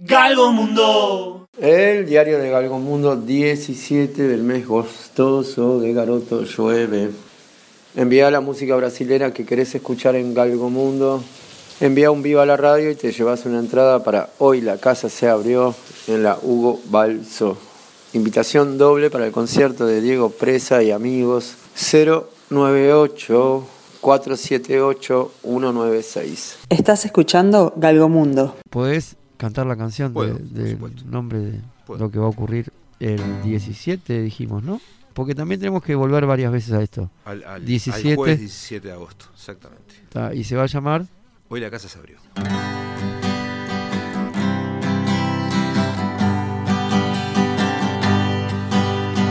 Galgo Mundo. El diario de Galgo Mundo, 17 del mes gostoso de Garoto Llueve. Envía la música brasilera que querés escuchar en Galgo Mundo. Envía un vivo a la radio y te llevas una entrada para Hoy la casa se abrió en la Hugo Balso. Invitación doble para el concierto de Diego Presa y amigos 098 478 196. Estás escuchando Galgo Mundo. ¿Podés cantar la canción Puedo, de- del nombre de Puedo. lo que va a ocurrir el 17, dijimos, ¿no? Porque también tenemos que volver varias veces a esto. Al, al- al 17. jueves 17 de agosto, exactamente. Ta, Y se va a llamar Hoy la casa se abrió.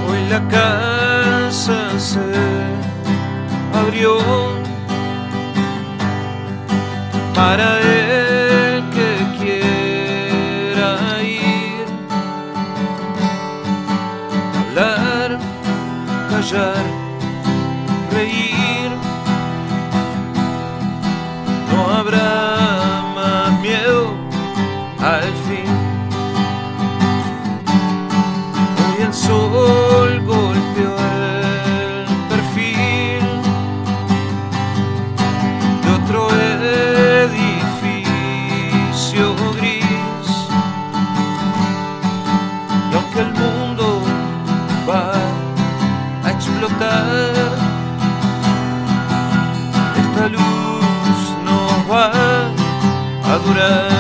Hoy la casa se abrió para el reír. No habrá luz no va a durar.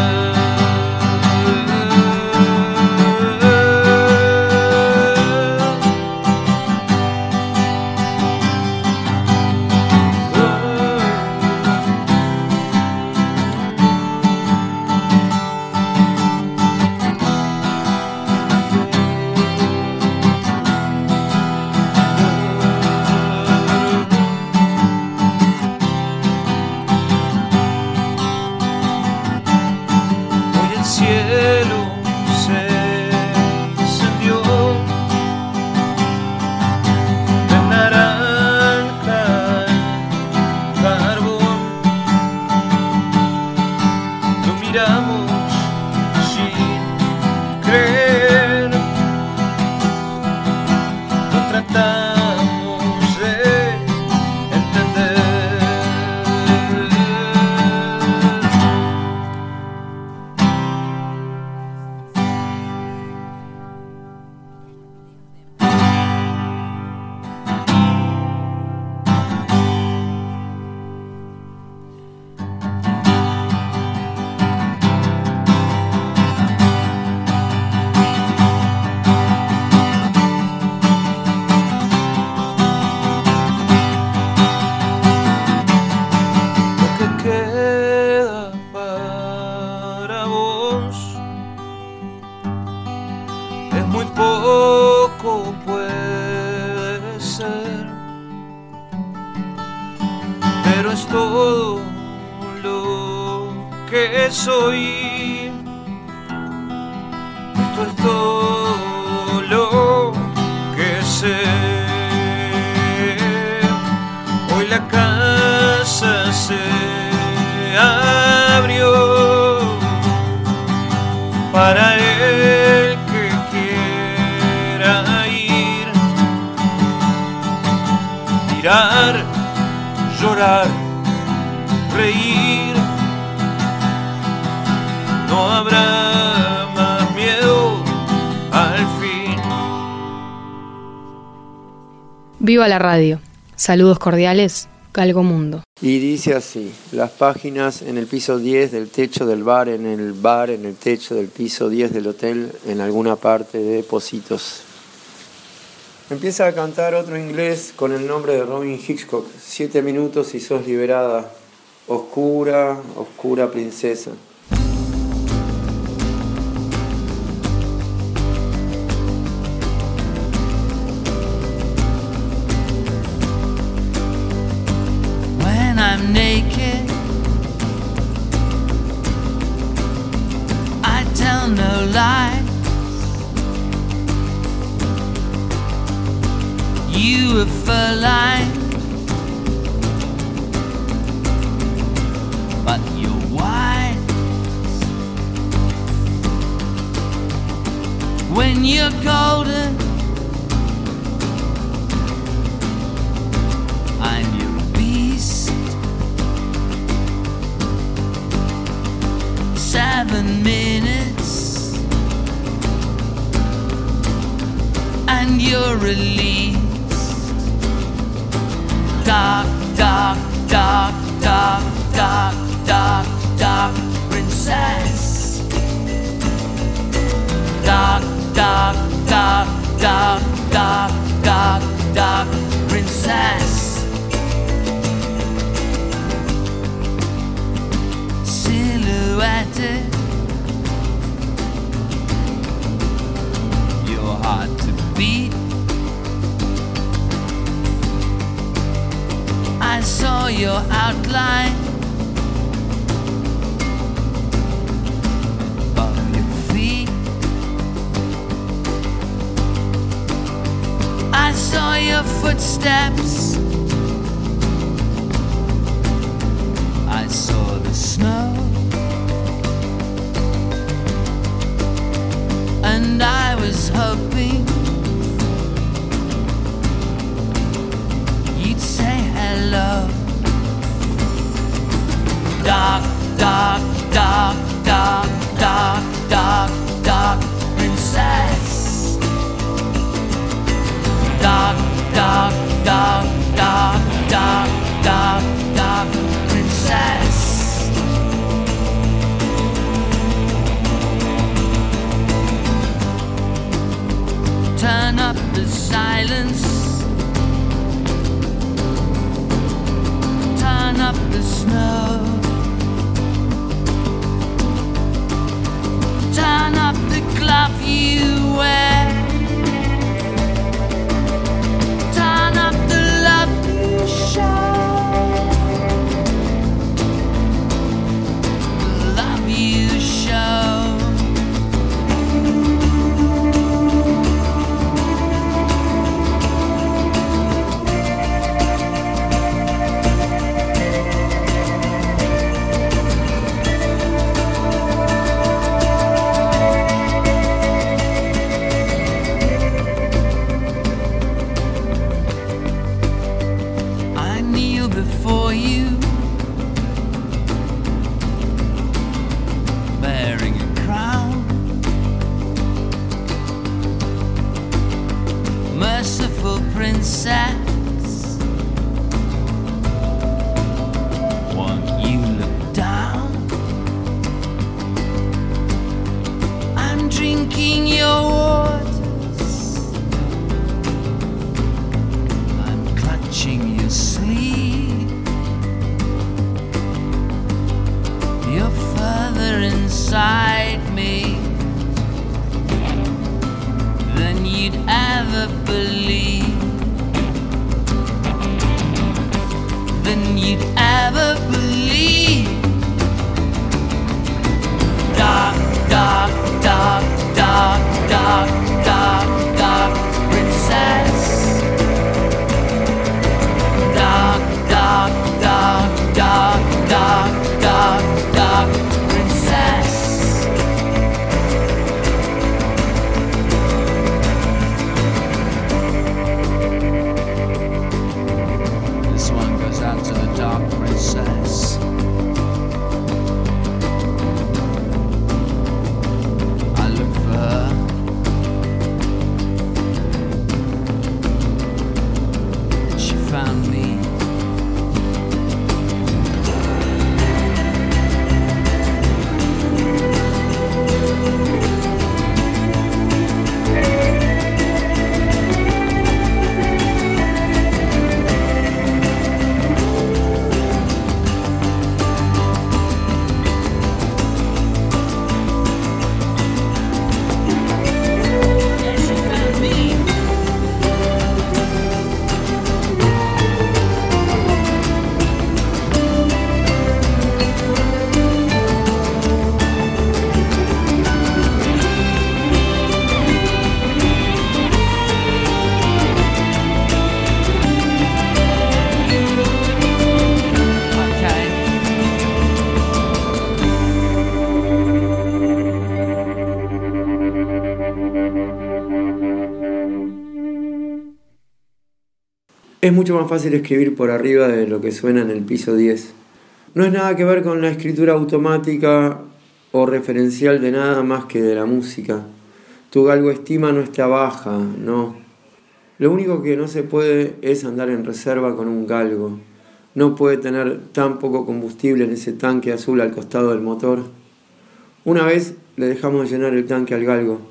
Hoy es todo lo que soy. Esto es todo lo que sé. Hoy la casa se abrió para el que quiera ir, mirar, llorar, reír. No habrá más miedo al fin. Viva la radio. Saludos cordiales, Galgo Mundo. Y dice así, las páginas en el piso 10 del techo del bar, en el bar, en el techo del piso 10 del hotel, en alguna parte de Positos. Empieza a cantar otro inglés con el nombre de Robin Hitchcock, Siete minutos y sos liberada, oscura, oscura princesa. you're golden. I'm your beast. Seven minutes. And you're released. Dark, dark, dark, dark, dark, dark, dark Princess. da da da da da da princess. Silhouette. Your heart to beat. I saw your outline. your footsteps. Turn up the glove you wear. believe. Es mucho más fácil escribir por arriba de lo que suena en el piso 10. No es nada que ver con la escritura automática o referencial de nada más que de la música. Tu galgo estima no está baja, no. Lo único que no se puede es andar en reserva con un galgo. No puede tener tan poco combustible en ese tanque azul al costado del motor. Una vez le dejamos llenar el tanque al galgo.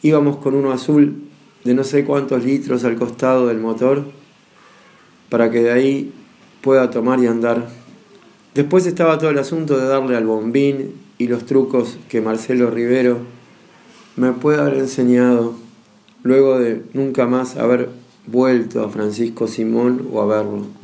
Íbamos con uno azul de no sé cuántos litros al costado del motor para que de ahí pueda tomar y andar. Después estaba todo el asunto de darle al bombín y los trucos que Marcelo Rivero me puede haber enseñado luego de nunca más haber vuelto a Francisco Simón o a verlo.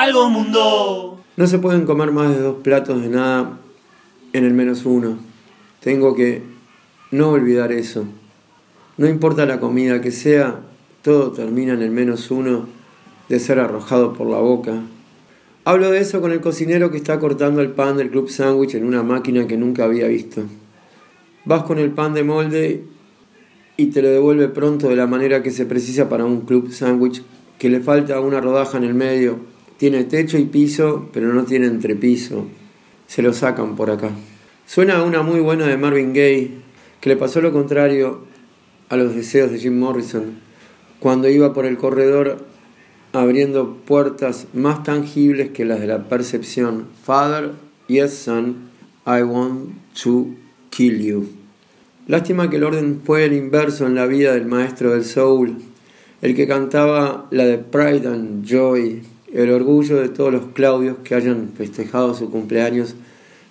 Galgo Mundo. No se pueden comer más de dos platos de nada en el menos uno. Tengo que no olvidar eso. No importa la comida que sea, todo termina en el menos uno de ser arrojado por la boca. Hablo de eso con el cocinero que está cortando el pan del club sándwich en una máquina que nunca había visto. Vas con el pan de molde y te lo devuelve pronto de la manera que se precisa para un club sándwich que le falta una rodaja en el medio tiene techo y piso, pero no tiene entrepiso. Se lo sacan por acá. Suena una muy buena de Marvin Gaye, que le pasó lo contrario a los deseos de Jim Morrison, cuando iba por el corredor abriendo puertas más tangibles que las de la percepción. Father, yes son, I want to kill you. Lástima que el orden fue el inverso en la vida del maestro del soul, el que cantaba la de Pride and Joy, el orgullo de todos los Claudios que hayan festejado su cumpleaños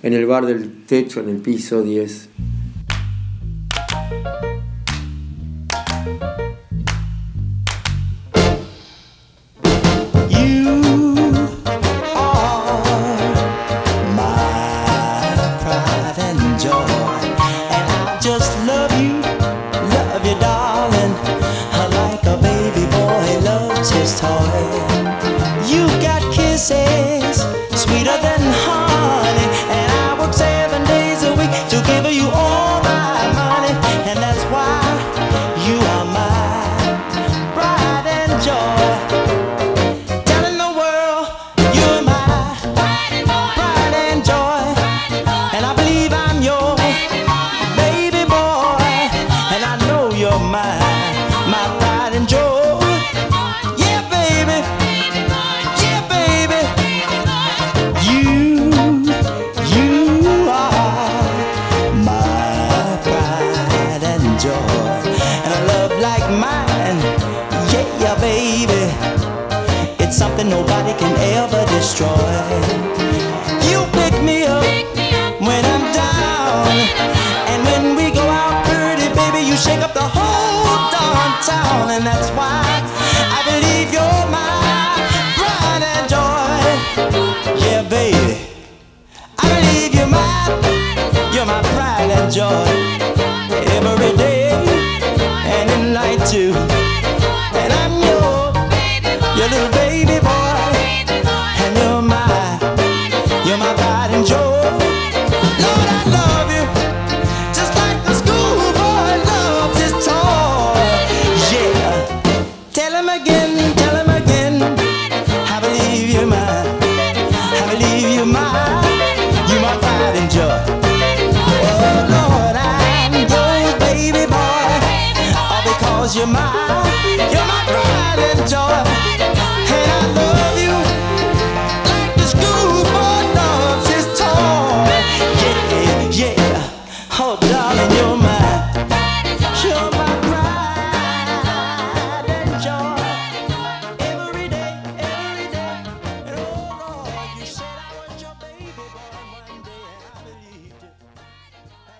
en el bar del techo en el piso 10. you're my, you're my pride and joy.